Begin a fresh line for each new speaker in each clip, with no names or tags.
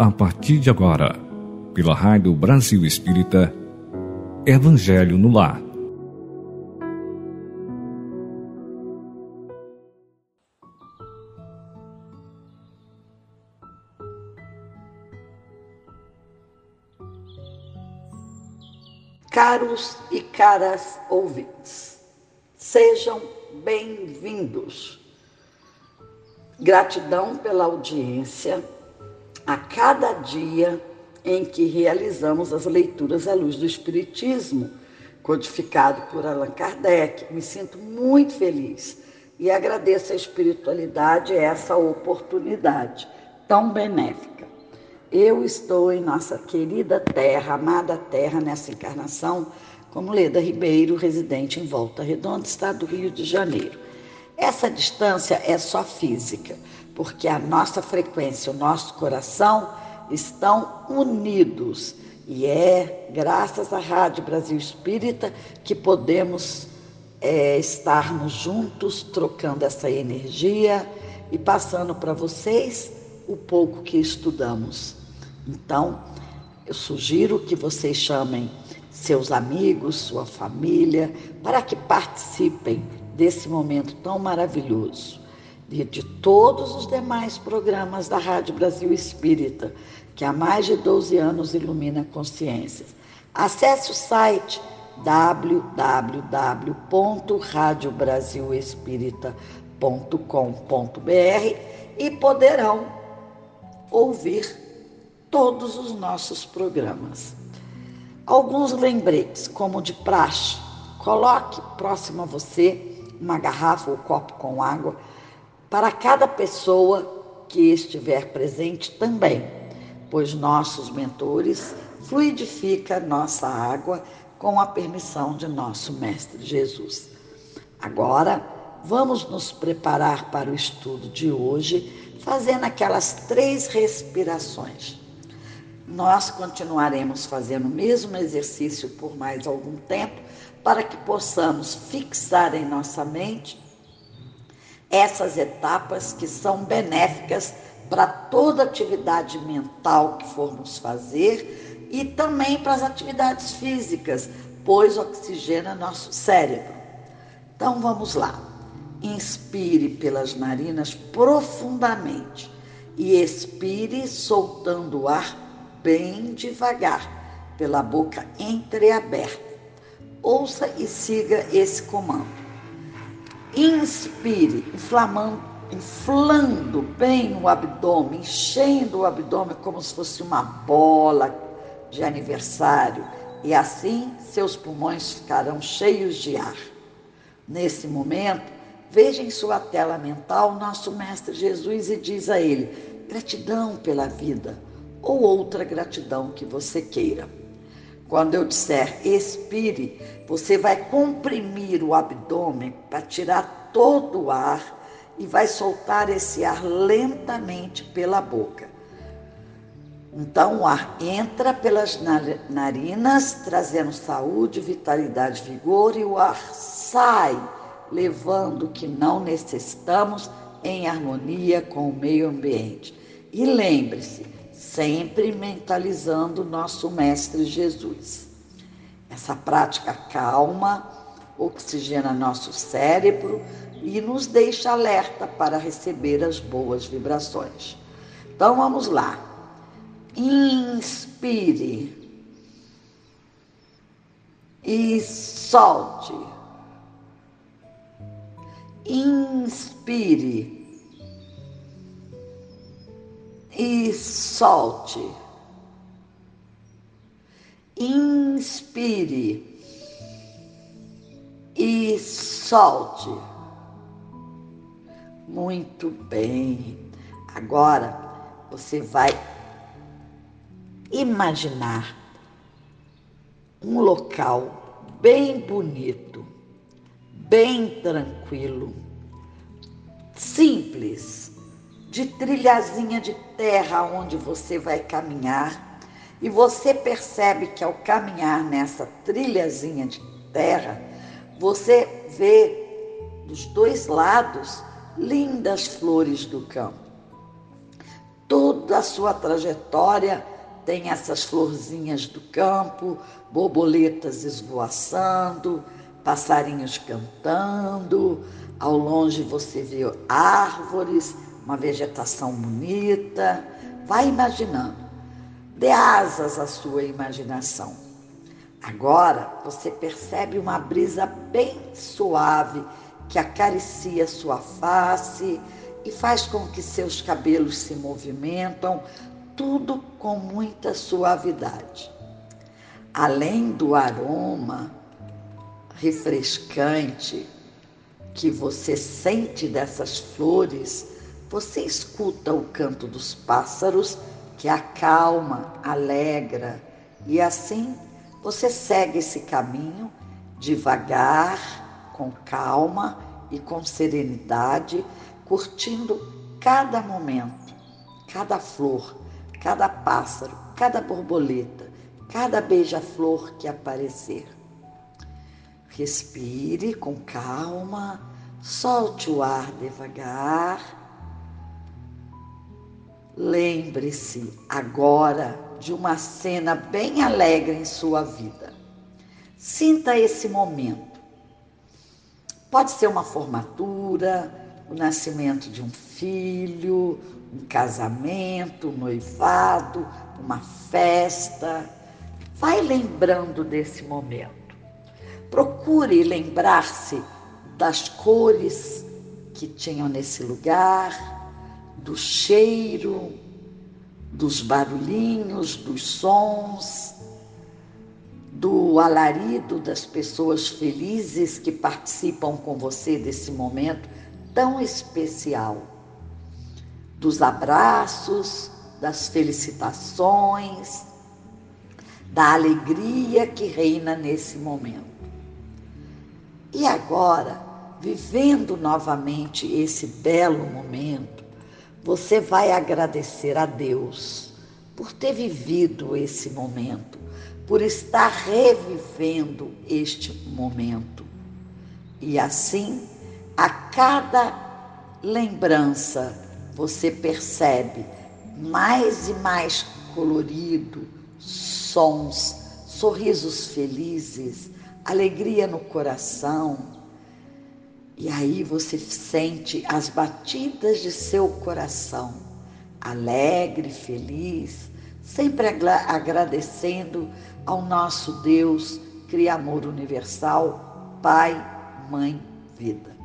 A partir de agora, pela Rádio Brasil Espírita, Evangelho no Lar.
Caros e caras ouvintes, sejam bem-vindos. Gratidão pela audiência a cada dia em que realizamos as leituras à luz do Espiritismo, codificado por Allan Kardec. Me sinto muito feliz e agradeço à espiritualidade essa oportunidade tão benéfica. Eu estou em nossa querida terra, amada terra, nessa encarnação, como Leda Ribeiro, residente em Volta Redonda, estado do Rio de Janeiro. Essa distância é só física, porque a nossa frequência, o nosso coração estão unidos. E é graças à Rádio Brasil Espírita que podemos é, estarmos juntos, trocando essa energia e passando para vocês o pouco que estudamos. Então, eu sugiro que vocês chamem seus amigos, sua família, para que participem desse momento tão maravilhoso e de todos os demais programas da Rádio Brasil Espírita, que há mais de 12 anos ilumina consciências. Acesse o site www.radiobrasilespírita.com.br e poderão ouvir todos os nossos programas. Alguns lembretes, como de praxe, coloque próximo a você uma garrafa ou copo com água para cada pessoa que estiver presente também, pois nossos mentores fluidifica nossa água com a permissão de nosso mestre Jesus. Agora, vamos nos preparar para o estudo de hoje, fazendo aquelas três respirações. Nós continuaremos fazendo o mesmo exercício por mais algum tempo, para que possamos fixar em nossa mente essas etapas que são benéficas para toda atividade mental que formos fazer e também para as atividades físicas, pois oxigena nosso cérebro. Então vamos lá. Inspire pelas narinas profundamente e expire soltando o ar bem devagar pela boca entreaberta. Ouça e siga esse comando. Inspire, inflamando, inflando bem o abdômen, enchendo o abdômen como se fosse uma bola de aniversário, e assim seus pulmões ficarão cheios de ar. Nesse momento, veja em sua tela mental nosso Mestre Jesus e diz a ele: gratidão pela vida, ou outra gratidão que você queira. Quando eu disser expire, você vai comprimir o abdômen para tirar todo o ar e vai soltar esse ar lentamente pela boca. Então o ar entra pelas narinas, trazendo saúde, vitalidade, vigor, e o ar sai, levando o que não necessitamos em harmonia com o meio ambiente. E lembre-se, sempre mentalizando o nosso Mestre Jesus. Essa prática calma, oxigena nosso cérebro e nos deixa alerta para receber as boas vibrações. Então vamos lá. Inspire e solte. Inspire e solte. Inspire e solte. Muito bem. Agora você vai imaginar um local bem bonito, bem tranquilo, simples de trilhazinha de terra onde você vai caminhar, e você percebe que ao caminhar nessa trilhazinha de terra, você vê dos dois lados lindas flores do campo. Toda a sua trajetória tem essas florzinhas do campo, borboletas esvoaçando, passarinhos cantando, ao longe você vê árvores, uma vegetação bonita. Vai imaginando, dê asas à sua imaginação. Agora você percebe uma brisa bem suave que acaricia sua face e faz com que seus cabelos se movimentam, tudo com muita suavidade. Além do aroma refrescante que você sente dessas flores, você escuta o canto dos pássaros que acalma, alegra, e assim você segue esse caminho devagar, com calma e com serenidade, curtindo cada momento, cada flor, cada pássaro, cada borboleta, cada beija-flor que aparecer. Respire com calma, solte o ar devagar. Lembre-se agora de uma cena bem alegre em sua vida. Sinta esse momento. Pode ser uma formatura, o nascimento de um filho, um casamento, um noivado, uma festa. Vai lembrando desse momento. Procure lembrar-se das cores que tinham nesse lugar, do cheiro, dos barulhinhos, dos sons, do alarido das pessoas felizes que participam com você desse momento tão especial, dos abraços, das felicitações, da alegria que reina nesse momento. E agora, vivendo novamente esse belo momento, você vai agradecer a Deus por ter vivido esse momento, por estar revivendo este momento. E assim, a cada lembrança, você percebe mais e mais colorido, sons, sorrisos felizes, alegria no coração. E aí você sente as batidas de seu coração, alegre, feliz, sempre agradecendo ao nosso Deus, Criador universal, Pai, Mãe, Vida.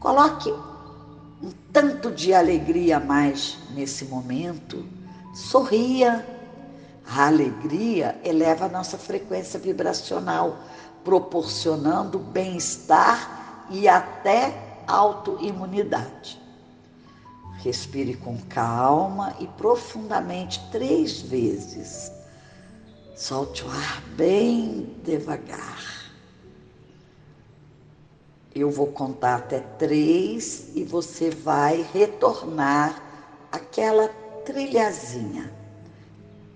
Coloque um tanto de alegria a mais nesse momento, sorria. A alegria eleva a nossa frequência vibracional proporcionando bem-estar e até autoimunidade. Respire com calma e profundamente três vezes. Solte o ar bem devagar. Eu vou contar até três e você vai retornar aquela trilhazinha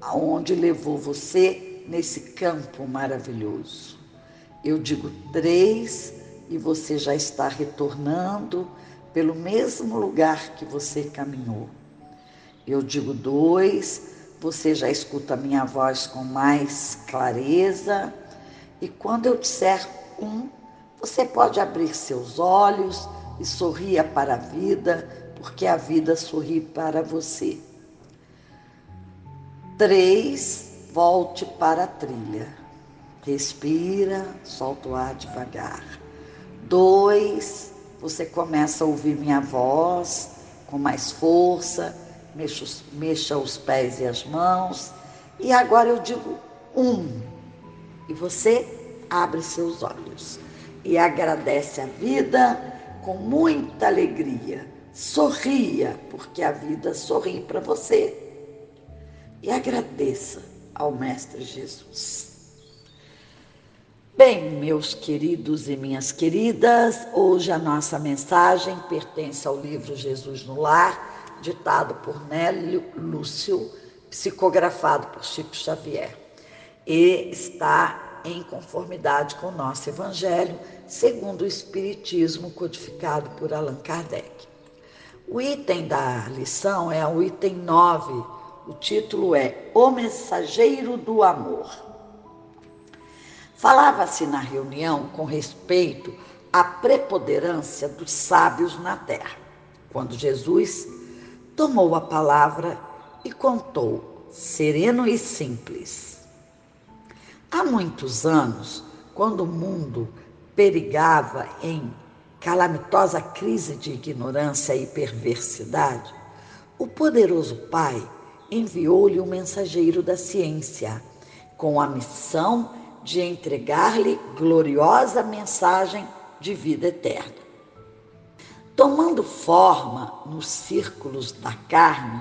aonde levou você nesse campo maravilhoso. Eu digo três e você já está retornando pelo mesmo lugar que você caminhou. Eu digo dois, você já escuta a minha voz com mais clareza. E quando eu disser um, você pode abrir seus olhos e sorria para a vida, porque a vida sorri para você. Três, volte para a trilha. Respira, solta o ar devagar. Dois, você começa a ouvir minha voz com mais força, mexa, mexa os pés e as mãos. E agora eu digo um, e você abre seus olhos e agradece a vida com muita alegria. Sorria, porque a vida sorri para você. E agradeça ao Mestre Jesus. Bem, meus queridos e minhas queridas, hoje a nossa mensagem pertence ao livro Jesus no Lar, ditado por Nélio Lúcio, psicografado por Chico Xavier, e está em conformidade com o nosso Evangelho, segundo o Espiritismo codificado por Allan Kardec. O item da lição é o item 9, O título é O Mensageiro do Amor. Falava-se na reunião com respeito à preponderância dos sábios na terra, quando Jesus tomou a palavra e contou, sereno e simples. Há muitos anos, quando o mundo perigava em calamitosa crise de ignorância e perversidade, o poderoso Pai enviou-lhe um mensageiro da ciência, com a missão de entregar-lhe gloriosa mensagem de vida eterna. Tomando forma nos círculos da carne,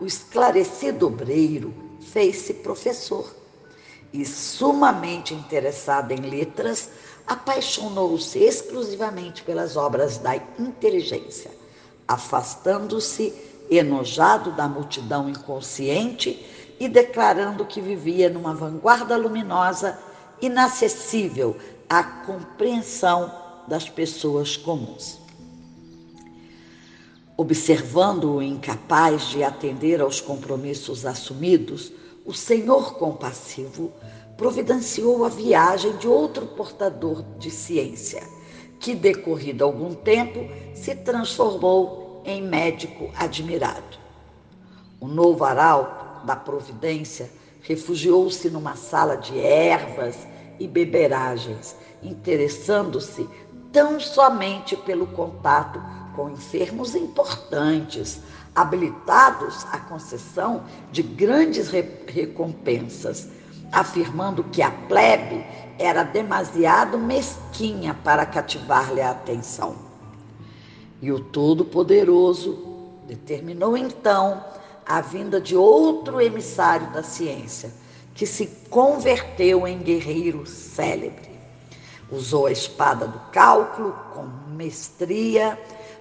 o esclarecido obreiro fez-se professor e, sumamente interessado em letras, apaixonou-se exclusivamente pelas obras da inteligência, afastando-se enojado da multidão inconsciente e declarando que vivia numa vanguarda luminosa, inacessível à compreensão das pessoas comuns. Observando-o incapaz de atender aos compromissos assumidos, o Senhor compassivo providenciou a viagem de outro portador de ciência, que, decorrido algum tempo, se transformou em médico admirado. O novo arauto da providência refugiou-se numa sala de ervas e beberagens, interessando-se tão somente pelo contato com enfermos importantes, habilitados à concessão de grandes recompensas, afirmando que a plebe era demasiado mesquinha para cativar-lhe a atenção. E o Todo-Poderoso determinou então a vinda de outro emissário da ciência, que se converteu em guerreiro célebre. Usou a espada do cálculo com mestria,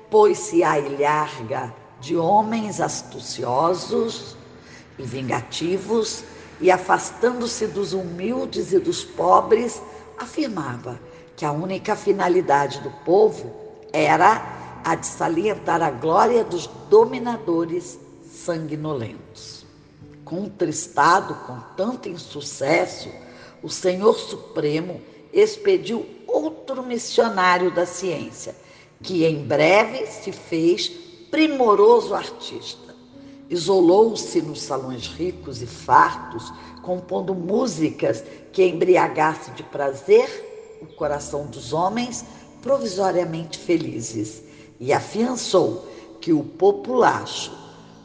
pôs-se à ilharga de homens astuciosos e vingativos e, afastando-se dos humildes e dos pobres, afirmava que a única finalidade do povo era a de salientar a glória dos dominadores sanguinolentos. Contristado com tanto insucesso, o Senhor Supremo expediu outro missionário da ciência, que em breve se fez primoroso artista. Isolou-se nos salões ricos e fartos, compondo músicas que embriagasse de prazer o coração dos homens provisoriamente felizes, e afiançou que o populacho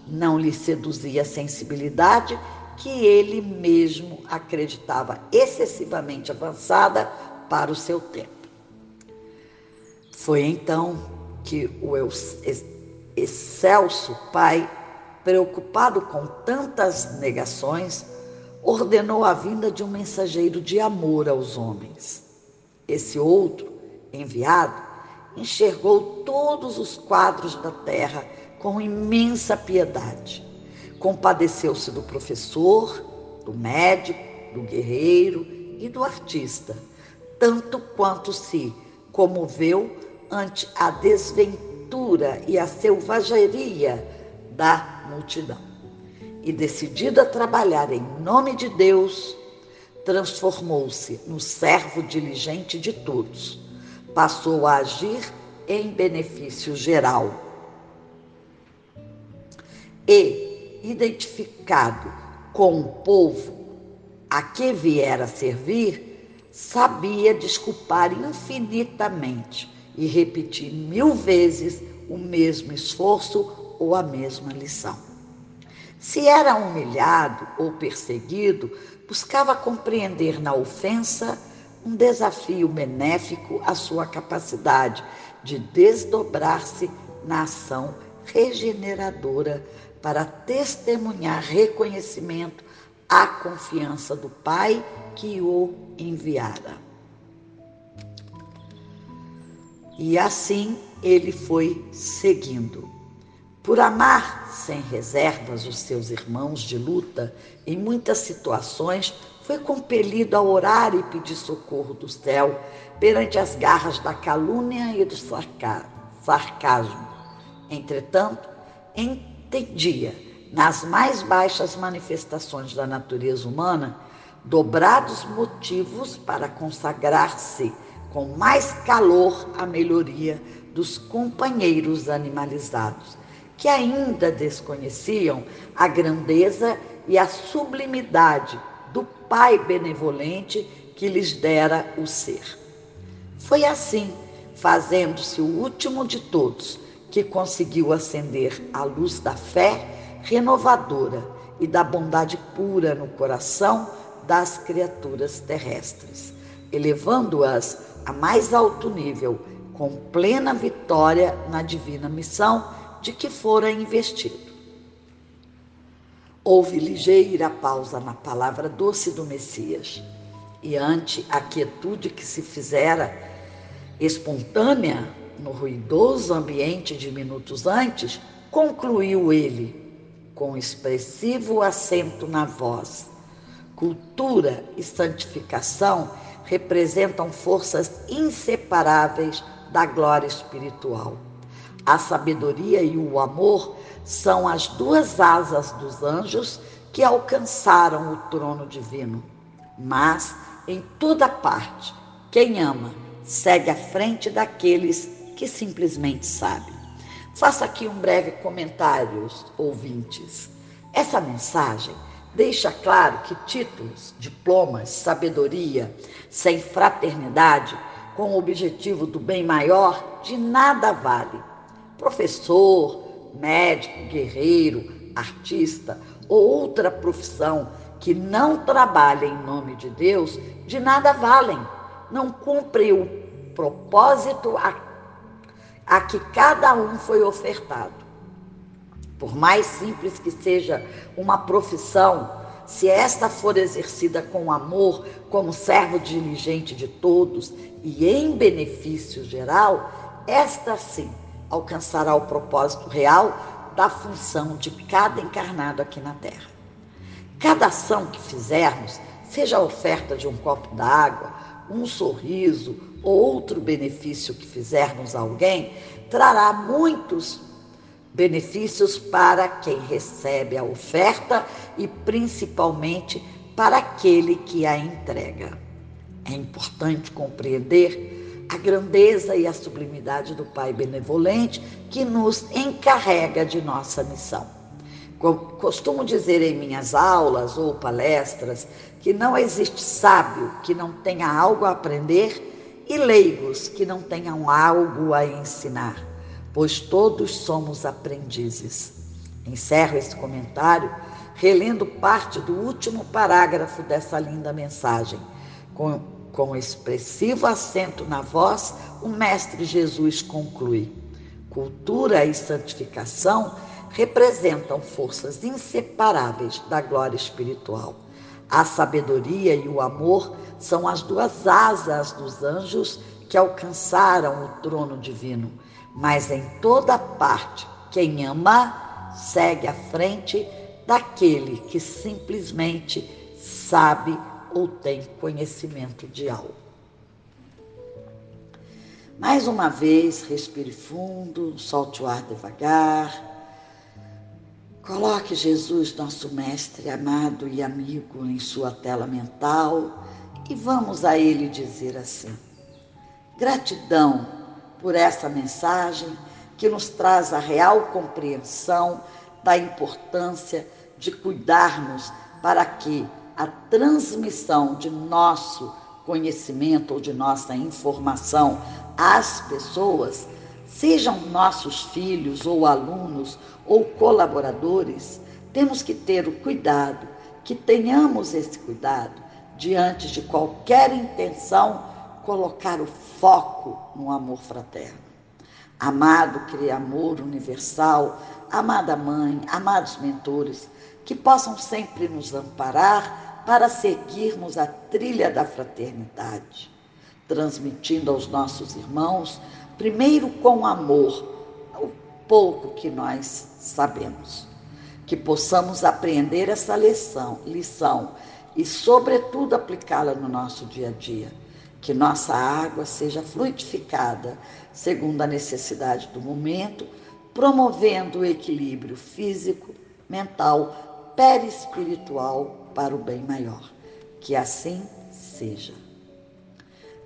não lhe seduzia a sensibilidade que ele mesmo acreditava excessivamente avançada para o seu tempo. Foi então que o excelso pai preocupado com tantas negações, ordenou a vinda de um mensageiro de amor aos homens. Esse outro, enviado, enxergou todos os quadros da terra com imensa piedade. Compadeceu-se do professor, do médico, do guerreiro e do artista, tanto quanto se comoveu ante a desventura e a selvageria da multidão. E decidido a trabalhar em nome de Deus, transformou-se no servo diligente de todos. Passou a agir em benefício geral. E, identificado com o povo a que viera servir, sabia desculpar infinitamente e repetir mil vezes o mesmo esforço ou a mesma lição. Se era humilhado ou perseguido, buscava compreender na ofensa um desafio benéfico à sua capacidade de desdobrar-se na ação regeneradora para testemunhar reconhecimento à confiança do Pai que o enviara. E assim ele foi seguindo. Por amar sem reservas os seus irmãos de luta, em muitas situações foi compelido a orar e pedir socorro do céu perante as garras da calúnia e do sarcasmo. Entretanto, entendia nas mais baixas manifestações da natureza humana, dobrados motivos para consagrar-se com mais calor à melhoria dos companheiros animalizados, que ainda desconheciam a grandeza e a sublimidade do Pai benevolente que lhes dera o ser. Foi assim, fazendo-se o último de todos, que conseguiu acender a luz da fé renovadora e da bondade pura no coração das criaturas terrestres, elevando-as a mais alto nível, com plena vitória na divina missão de que fora investido. Houve ligeira pausa na palavra doce do Messias, e ante a quietude que se fizera espontânea no ruidoso ambiente de minutos antes, concluiu ele, com expressivo acento na voz. Cultura e santificação representam forças inseparáveis da glória espiritual. A sabedoria e o amor são as duas asas dos anjos que alcançaram o trono divino. Mas, em toda parte, quem ama segue à frente daqueles que simplesmente sabem. Faça aqui um breve comentário, ouvintes. Essa mensagem deixa claro que títulos, diplomas, sabedoria, sem fraternidade, com o objetivo do bem maior, de nada vale. Professor, médico, guerreiro, artista ou outra profissão que não trabalha em nome de Deus, de nada valem. Não cumpre o propósito a, a que cada um foi ofertado. Por mais simples que seja uma profissão, se esta for exercida com amor, como servo diligente de todos e em benefício geral, esta sim alcançará o propósito real da função de cada encarnado aqui na Terra. Cada ação que fizermos, seja a oferta de um copo d'água, um sorriso ou outro benefício que fizermos a alguém, trará muitos benefícios para quem recebe a oferta e principalmente para aquele que a entrega. É importante compreender a grandeza e a sublimidade do Pai benevolente que nos encarrega de nossa missão. Costumo dizer em minhas aulas ou palestras que não existe sábio que não tenha algo a aprender e leigos que não tenham algo a ensinar pois todos somos aprendizes. Encerro esse comentário relendo parte do último parágrafo dessa linda mensagem. Com, com expressivo acento na voz, o Mestre Jesus conclui: cultura e santificação representam forças inseparáveis da glória espiritual. A sabedoria e o amor são as duas asas dos anjos que alcançaram o trono divino mas em toda parte, quem ama segue à frente daquele que simplesmente sabe ou tem conhecimento de algo. Mais uma vez, respire fundo, solte o ar devagar. Coloque Jesus, nosso mestre amado e amigo, em sua tela mental e vamos a ele dizer assim: Gratidão por essa mensagem que nos traz a real compreensão da importância de cuidarmos para que a transmissão de nosso conhecimento ou de nossa informação às pessoas, sejam nossos filhos ou alunos ou colaboradores, temos que ter o cuidado, que tenhamos esse cuidado diante de qualquer intenção colocar o foco no amor fraterno. Amado Criamor universal, amada mãe, amados mentores, que possam sempre nos amparar para seguirmos a trilha da fraternidade, transmitindo aos nossos irmãos, primeiro com amor, o pouco que nós sabemos. Que possamos aprender essa lição, lição e, sobretudo, aplicá-la no nosso dia a dia que nossa água seja fluidificada segundo a necessidade do momento, promovendo o equilíbrio físico, mental, perispiritual para o bem maior. Que assim seja.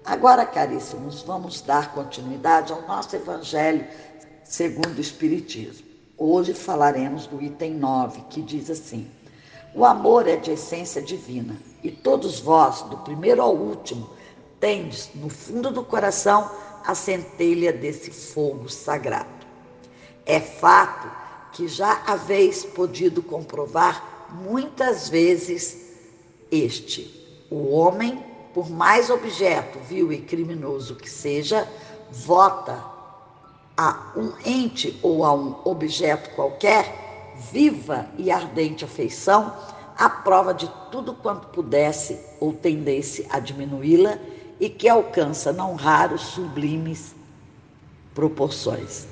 Agora, caríssimos, vamos dar continuidade ao nosso Evangelho segundo o Espiritismo. Hoje falaremos do item 9, que diz assim: O amor é de essência divina, e todos vós, do primeiro ao último, tendes no fundo do coração a centelha desse fogo sagrado. É fato que já haveis podido comprovar muitas vezes este: o homem, por mais objeto vil e criminoso que seja, vota a um ente ou a um objeto qualquer viva e ardente afeição, à prova de tudo quanto pudesse ou tendesse a diminuí-la e que alcança não raros sublimes proporções.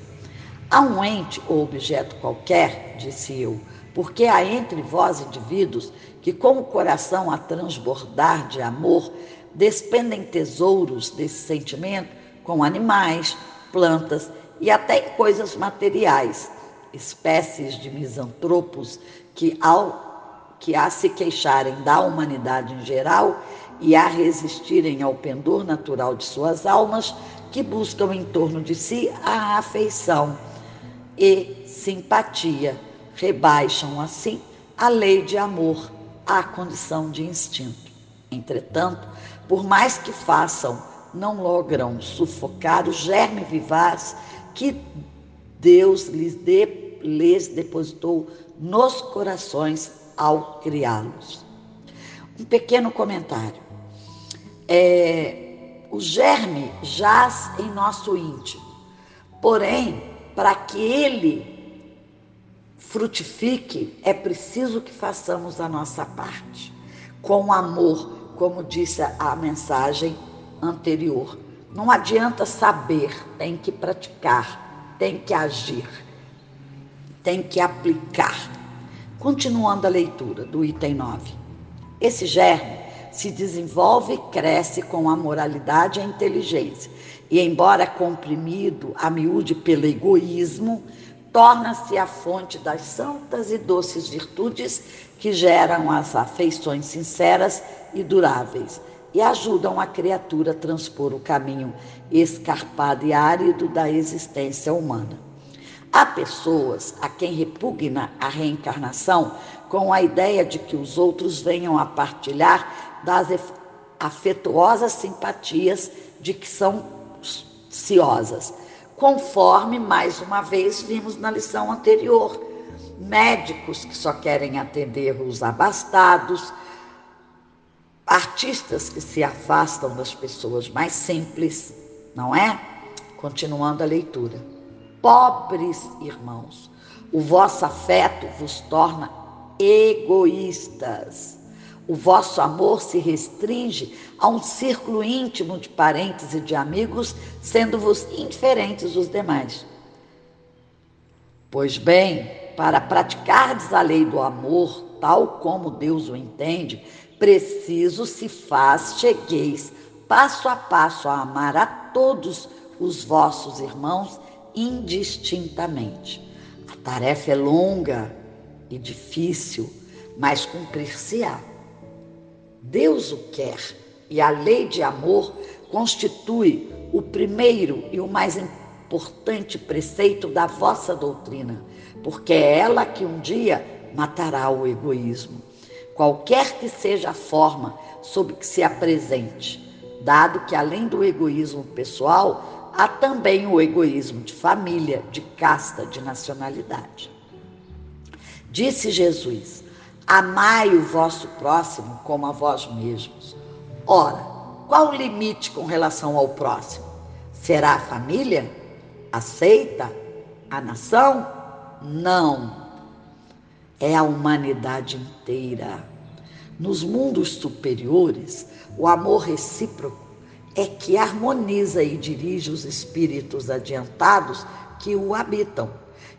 A um ente ou objeto qualquer, disse eu, porque há entre vós indivíduos que, com o coração a transbordar de amor, despendem tesouros desse sentimento com animais, plantas e até coisas materiais, espécies de misantropos que, ao, que a se queixarem da humanidade em geral e a resistirem ao pendor natural de suas almas, que buscam em torno de si a afeição e simpatia, rebaixam assim a lei de amor à condição de instinto. Entretanto, por mais que façam, não logram sufocar o germe vivaz que Deus lhes, de, lhes depositou nos corações ao criá-los. Um pequeno comentário. É, o germe jaz em nosso íntimo, porém, para que ele frutifique, é preciso que façamos a nossa parte, com amor, como disse a mensagem anterior não adianta saber, tem que praticar, tem que agir, tem que aplicar. Continuando a leitura do item 9. Esse germe se desenvolve e cresce com a moralidade e a inteligência, e, embora comprimido a miúde pelo egoísmo, torna-se a fonte das santas e doces virtudes que geram as afeições sinceras e duráveis e ajudam a criatura a transpor o caminho escarpado e árido da existência humana. Há pessoas a quem repugna a reencarnação com a ideia de que os outros venham a partilhar das afetuosas simpatias de que são ciosas, conforme mais uma vez vimos na lição anterior. Médicos que só querem atender os abastados, artistas que se afastam das pessoas mais simples, não é? Continuando a leitura. Pobres irmãos, o vosso afeto vos torna egoístas. O vosso amor se restringe a um círculo íntimo de parentes e de amigos, sendo-vos indiferentes os demais. Pois bem, para praticardes a lei do amor, tal como Deus o entende, preciso se faz chegueis passo a passo a amar a todos os vossos irmãos indistintamente. A tarefa é longa e difícil, mas cumprir-se-á. Deus o quer e a lei de amor constitui o primeiro e o mais importante preceito da vossa doutrina, porque é ela que um dia matará o egoísmo qualquer que seja a forma sob que se apresente, dado que além do egoísmo pessoal, há também o egoísmo de família, de casta, de nacionalidade. Disse Jesus: Amai o vosso próximo como a vós mesmos. Ora, qual o limite com relação ao próximo? Será a família? Aceita? A nação? Não é a humanidade inteira. Nos mundos superiores, o amor recíproco é que harmoniza e dirige os espíritos adiantados que o habitam.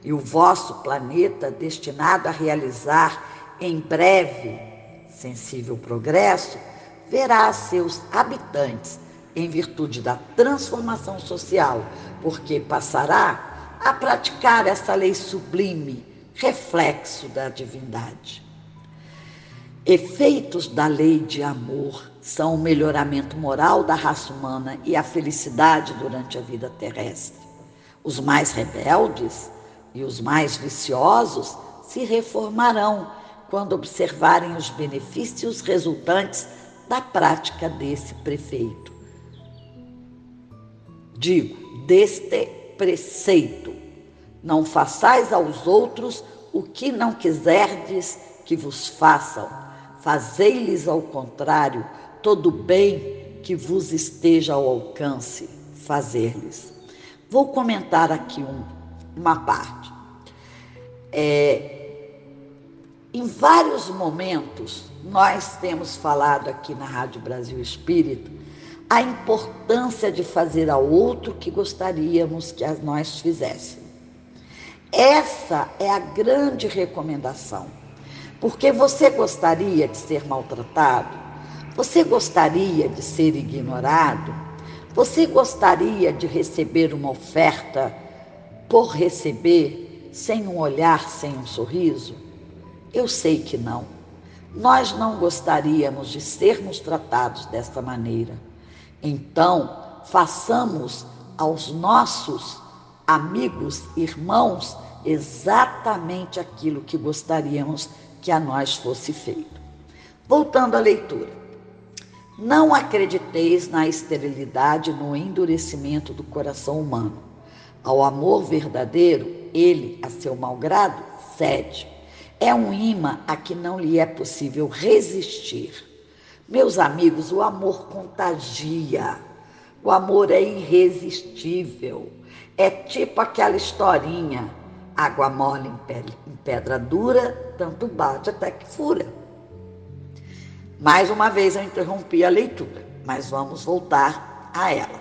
E o vosso planeta, destinado a realizar em breve sensível progresso, verá seus habitantes em virtude da transformação social, porque passará a praticar essa lei sublime reflexo da divindade. Efeitos da lei de amor são o melhoramento moral da raça humana e a felicidade durante a vida terrestre. Os mais rebeldes e os mais viciosos se reformarão quando observarem os benefícios resultantes da prática desse prefeito. Digo, deste preceito: não façais aos outros o que não quiserdes que vos façam, fazei-lhes ao contrário todo bem que vos esteja ao alcance, fazer-lhes. Vou comentar aqui um, uma parte. É, em vários momentos, nós temos falado aqui na Rádio Brasil Espírita a importância de fazer ao outro que gostaríamos que nós fizéssemos. Essa é a grande recomendação. Porque você gostaria de ser maltratado? Você gostaria de ser ignorado? Você gostaria de receber uma oferta por receber, sem um olhar, sem um sorriso? Eu sei que não. Nós não gostaríamos de sermos tratados desta maneira. Então, façamos aos nossos amigos, irmãos, exatamente aquilo que gostaríamos que a nós fosse feito. Voltando à leitura. Não acrediteis na esterilidade, no endurecimento do coração humano. Ao amor verdadeiro, ele, a seu malgrado, cede é um imã a que não lhe é possível resistir. Meus amigos, o amor contagia. O amor é irresistível. É tipo aquela historinha: água mole em pedra dura, tanto bate até que fura. Mais uma vez eu interrompi a leitura, mas vamos voltar a ela.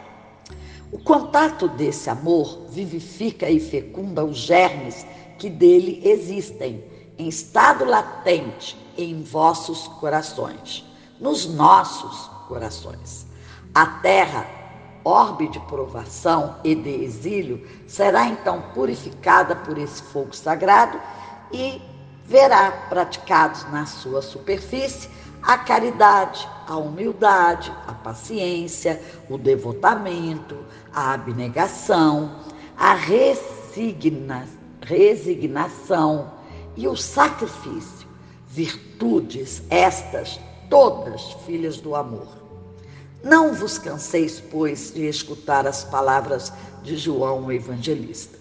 O contato desse amor vivifica e fecunda os germes que dele existem em estado latente em vossos corações, nos nossos corações. A terra, orbe de provação e de exílio, será então purificada por esse fogo sagrado e verá praticados na sua superfície a caridade, a humildade, a paciência, o devotamento, a abnegação, a resigna, resignação, e o sacrifício, virtudes estas, todas filhas do amor. Não vos canseis, pois, de escutar as palavras de João o Evangelista.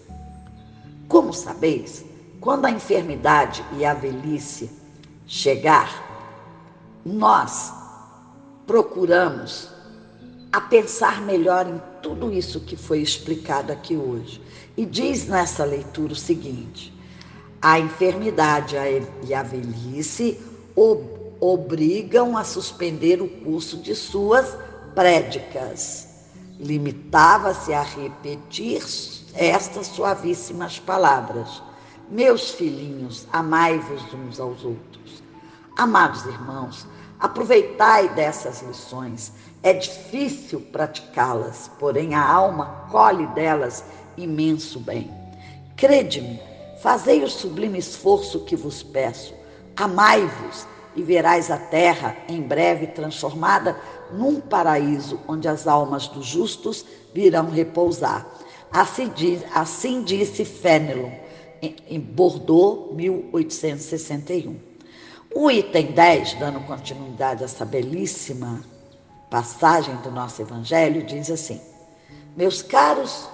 Como sabeis, quando a enfermidade e a velhice chegar, nós procuramos a pensar melhor em tudo isso que foi explicado aqui hoje. E diz nessa leitura o seguinte: a enfermidade e a velhice obrigam a suspender o curso de suas prédicas. Limitava-se a repetir estas suavíssimas palavras: Meus filhinhos, amai-vos uns aos outros. Amados irmãos, aproveitai dessas lições. É difícil praticá-las, porém a alma colhe delas imenso bem. Crede-me, Fazei o sublime esforço que vos peço. Amai-vos e verás a terra em breve transformada num paraíso onde as almas dos justos virão repousar. Assim, diz, assim disse Fénelon, em Bordeaux, 1861. O item 10, dando continuidade a essa belíssima passagem do nosso Evangelho, diz assim: Meus caros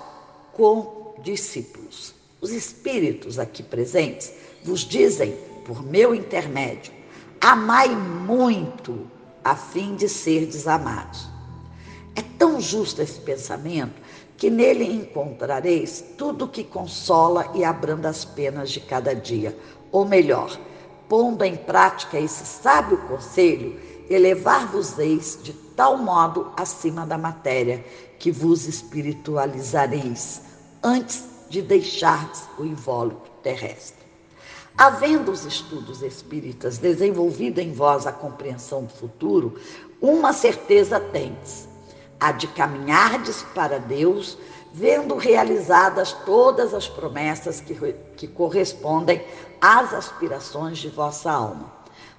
condiscípulos, os espíritos aqui presentes vos dizem, por meu intermédio, amai muito a fim de ser desamados. É tão justo esse pensamento que nele encontrareis tudo que consola e abranda as penas de cada dia. Ou melhor, pondo em prática esse sábio conselho, elevar-vos-eis de tal modo acima da matéria que vos espiritualizareis antes de deixar o invólucro terrestre. Havendo os estudos espíritas desenvolvido em vós a compreensão do futuro, uma certeza tendes, a de caminhardes para Deus vendo realizadas todas as promessas que, que correspondem às aspirações de vossa alma.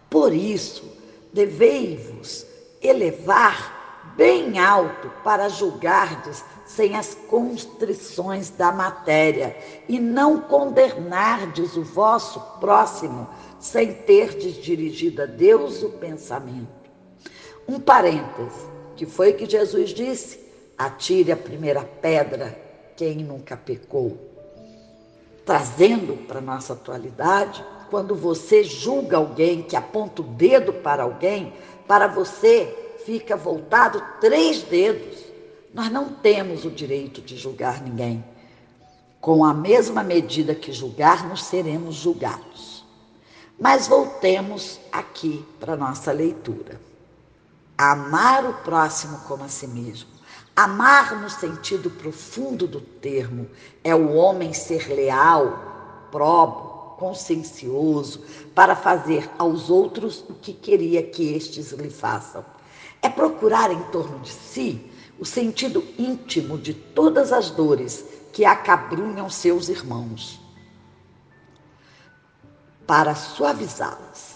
Por isso, devei-vos elevar bem alto para julgardes sem as constrições da matéria e não condenardes o vosso próximo sem terdes dirigido a Deus o pensamento. Um parêntese, que foi que Jesus disse: atire a primeira pedra quem nunca pecou. Trazendo para nossa atualidade, quando você julga alguém, que aponta o dedo para alguém, para você fica voltado três dedos. Nós não temos o direito de julgar ninguém. Com a mesma medida que julgarmos, seremos julgados. Mas voltemos aqui para nossa leitura. Amar o próximo como a si mesmo. Amar no sentido profundo do termo é o homem ser leal, probo, consciencioso, para fazer aos outros o que queria que estes lhe façam. É procurar em torno de si o sentido íntimo de todas as dores que acabrunham seus irmãos, para suavizá-las.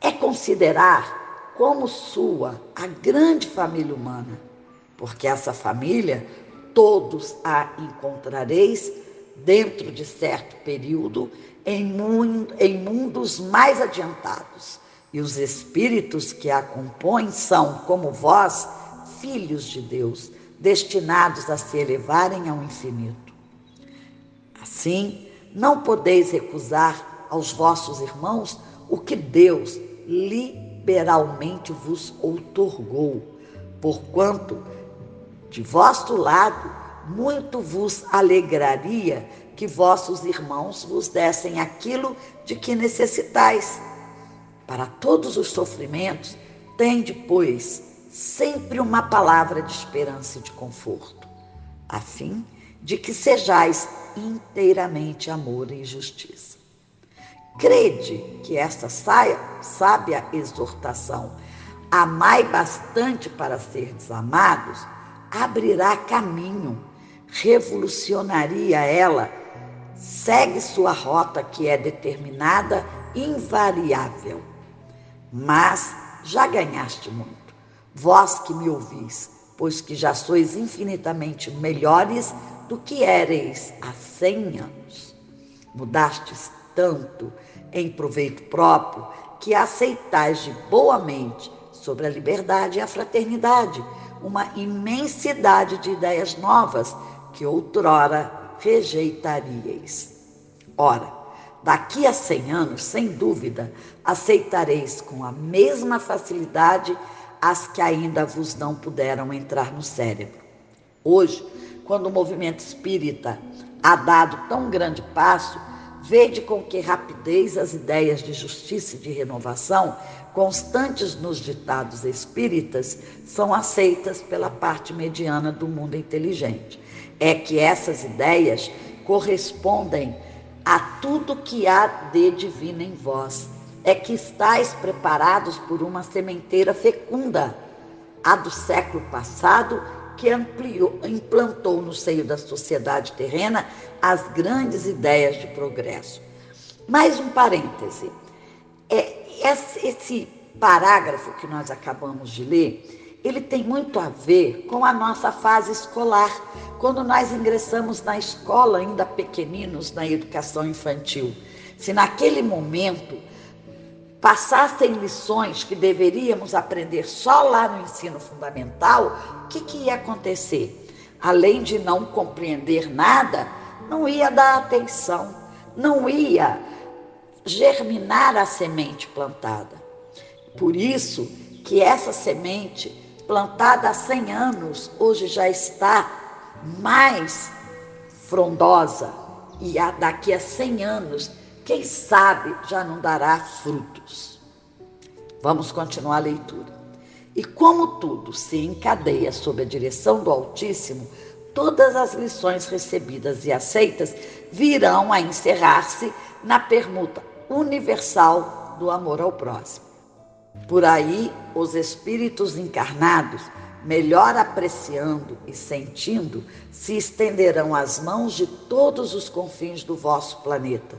É considerar como sua a grande família humana porque essa família todos a encontrareis dentro de certo período em, mundo, em mundos mais adiantados. E os espíritos que a compõem são, como vós, filhos de Deus, destinados a se elevarem ao infinito. Assim, não podeis recusar aos vossos irmãos o que Deus liberalmente vos outorgou, porquanto de vosso lado, muito vos alegraria que vossos irmãos vos dessem aquilo de que necessitais. Para todos os sofrimentos, tende, pois, sempre uma palavra de esperança e de conforto, a fim de que sejais inteiramente amor e justiça. Crede que esta sábia exortação, amai bastante para ser desamados, abrirá caminho, revolucionaria ela, segue sua rota que é determinada, invariável. Mas já ganhaste muito, vós que me ouvis, pois que já sois infinitamente melhores do que éreis há cem anos. Mudastes tanto em proveito próprio que aceitais de boa mente sobre a liberdade e a fraternidade uma imensidade de ideias novas que outrora rejeitaríeis. Ora, daqui a cem anos, sem dúvida, aceitareis com a mesma facilidade as que ainda vos não puderam entrar no cérebro. Hoje, quando o movimento espírita há dado tão grande passo, vede com que rapidez as ideias de justiça e de renovação constantes nos ditados espíritas, são aceitas pela parte mediana do mundo inteligente. É que essas ideias correspondem a tudo que há de divino em vós. É que estáis preparados por uma sementeira fecunda, a do século passado, que ampliou, implantou no seio da sociedade terrena as grandes ideias de progresso. Mais um parêntese. É, esse parágrafo que nós acabamos de ler, ele tem muito a ver com a nossa fase escolar, quando nós ingressamos na escola ainda pequeninos na educação infantil. Se naquele momento passassem lições que deveríamos aprender só lá no ensino fundamental, o que, que ia acontecer? Além de não compreender nada, não ia dar atenção, não ia germinar a semente plantada. Por isso que essa semente plantada há 100 anos hoje já está mais frondosa e daqui a 100 anos, quem sabe, já não dará frutos. Vamos continuar a leitura. E como tudo se encadeia sob a direção do Altíssimo, todas as lições recebidas e aceitas virão a encerrar-se na permuta universal do amor ao próximo. Por aí, os espíritos encarnados melhor apreciando e sentindo, se estenderão as mãos de todos os confins do vosso planeta.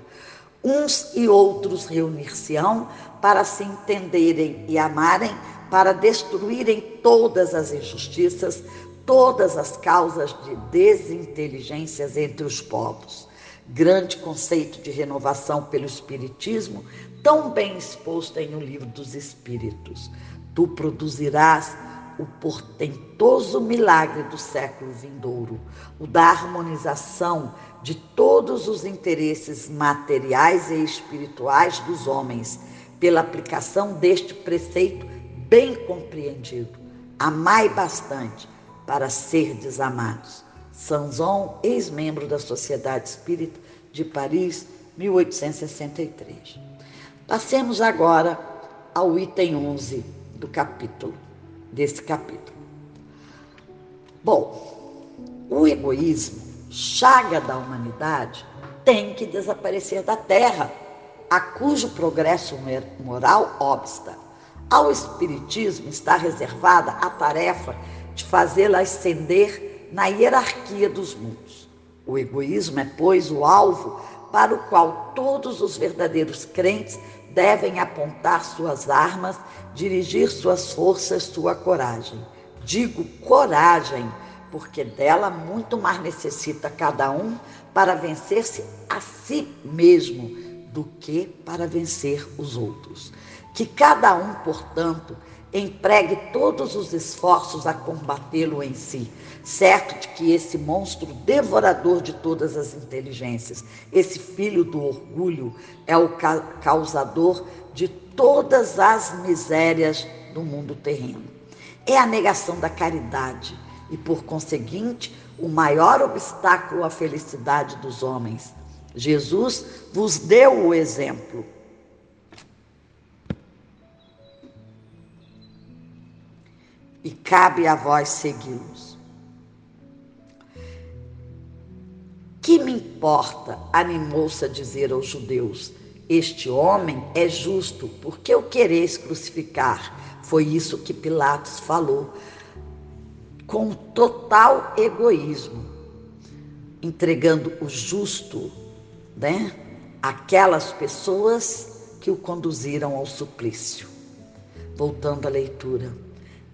Uns e outros reunir-se-ão para se entenderem e amarem, para destruírem todas as injustiças, todas as causas de desinteligências entre os povos. Grande conceito de renovação pelo Espiritismo, tão bem exposto em O Livro dos Espíritos. Tu produzirás o portentoso milagre do século vindouro, o da harmonização de todos os interesses materiais e espirituais dos homens, pela aplicação deste preceito bem compreendido. Amai bastante para ser desamados. Sanzon, ex-membro da Sociedade Espírita de Paris, 1863. Passemos agora ao item 11 do capítulo desse capítulo. Bom, o egoísmo, chaga da humanidade, tem que desaparecer da terra, a cujo progresso moral obsta. Ao Espiritismo está reservada a tarefa de fazê-la ascender na hierarquia dos mundos. O egoísmo é, pois, o alvo para o qual todos os verdadeiros crentes devem apontar suas armas, dirigir suas forças, sua coragem. Digo coragem, porque dela muito mais necessita cada um para vencer-se a si mesmo do que para vencer os outros. Que cada um, portanto, empregue todos os esforços a combatê-lo em si, certo de que esse monstro devorador de todas as inteligências, esse filho do orgulho, é o causador de todas as misérias do mundo terreno. É a negação da caridade e, por conseguinte, o maior obstáculo à felicidade dos homens. Jesus vos deu o exemplo. E cabe a vós segui-los. Que me importa, animou-se a dizer aos judeus, este homem é justo, porque o quereis crucificar? Foi isso que Pilatos falou, com total egoísmo, entregando o justo, né, aquelas pessoas que o conduziram ao suplício. Voltando à leitura.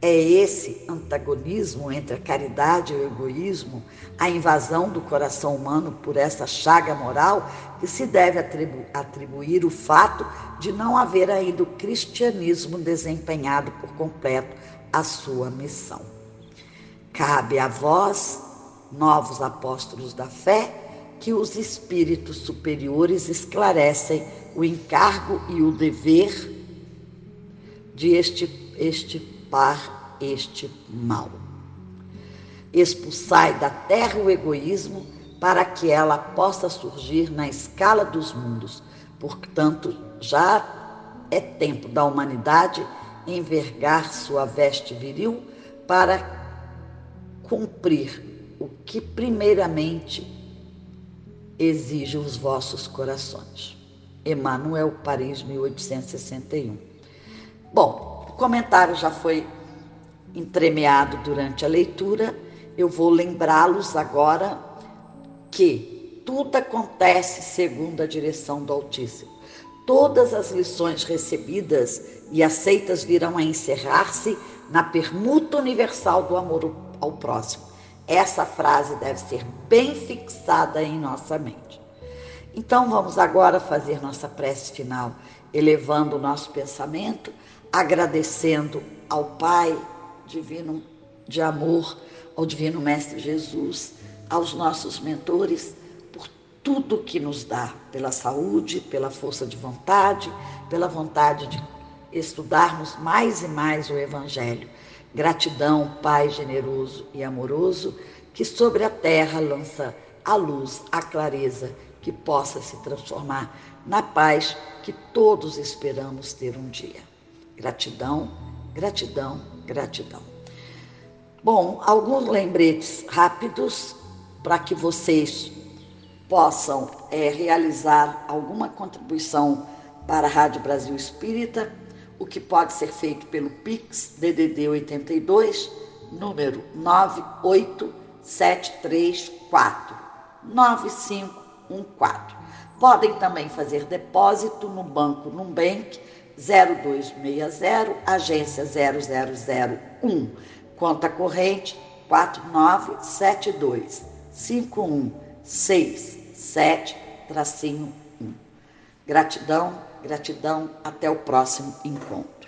É esse antagonismo entre a caridade e o egoísmo, a invasão do coração humano por essa chaga moral, que se deve atribu atribuir o fato de não haver ainda o cristianismo desempenhado por completo a sua missão. Cabe a vós, novos apóstolos da fé, que os espíritos superiores esclarecem o encargo e o dever de este, este dissipar este mal. Expulsai da terra o egoísmo para que ela possa surgir na escala dos mundos. Portanto, já é tempo da humanidade envergar sua veste viril para cumprir o que primeiramente exige os vossos corações. Emmanuel, Paris, 1861. Bom, o comentário já foi entremeado durante a leitura. Eu vou lembrá-los agora que tudo acontece segundo a direção do Altíssimo. Todas as lições recebidas e aceitas virão a encerrar-se na permuta universal do amor ao próximo. Essa frase deve ser bem fixada em nossa mente. Então vamos agora fazer nossa prece final, elevando o nosso pensamento agradecendo ao Pai divino de amor, ao divino Mestre Jesus, aos nossos mentores por tudo que nos dá, pela saúde, pela força de vontade, pela vontade de estudarmos mais e mais o Evangelho. Gratidão, Pai generoso e amoroso, que sobre a terra lança a luz, a clareza, que possa se transformar na paz que todos esperamos ter um dia. Gratidão, gratidão, gratidão. Bom, alguns lembretes rápidos para que vocês possam é, realizar alguma contribuição para a Rádio Brasil Espírita, o que pode ser feito pelo Pix DDD 82 número 98734 9514. Podem também fazer depósito no banco Numbank 0260, agência 0001, conta corrente 4972 5167 tracinho 1. Gratidão, gratidão, até o próximo encontro.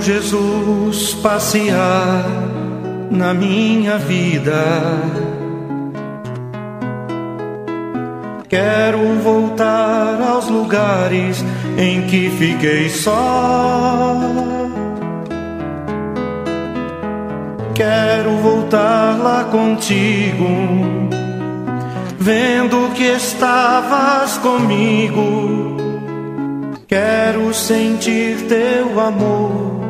Jesus passear na minha vida. Quero voltar aos lugares em que fiquei só. Quero voltar lá contigo, vendo que estavas comigo. Quero sentir teu amor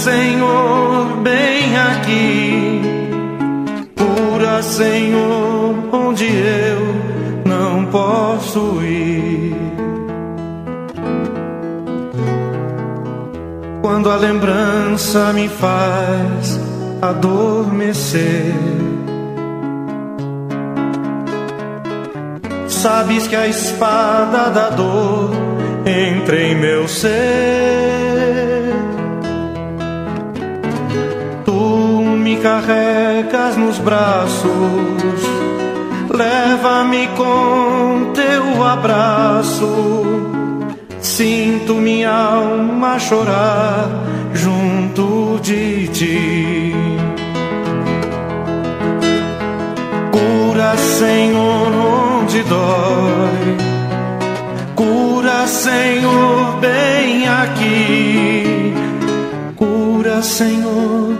Senhor, bem aqui. Cura, Senhor, onde eu não posso ir. Quando a lembrança me faz adormecer. Sabes que a espada da dor entra em meu ser carregas nos braços, leva-me com teu abraço. Sinto minha alma chorar junto de ti. Cura, Senhor, onde dói. Cura, Senhor, bem aqui. Cura, Senhor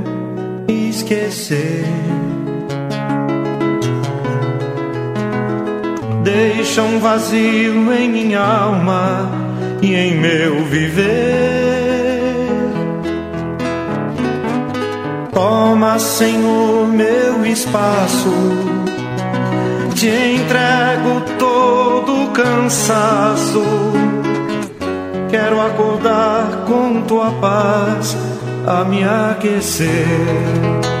esquecer. Deixa um vazio em minha alma e em meu viver. Toma, Senhor, meu espaço. Te entrego todo o cansaço. Quero acordar com tua paz a me aquecer.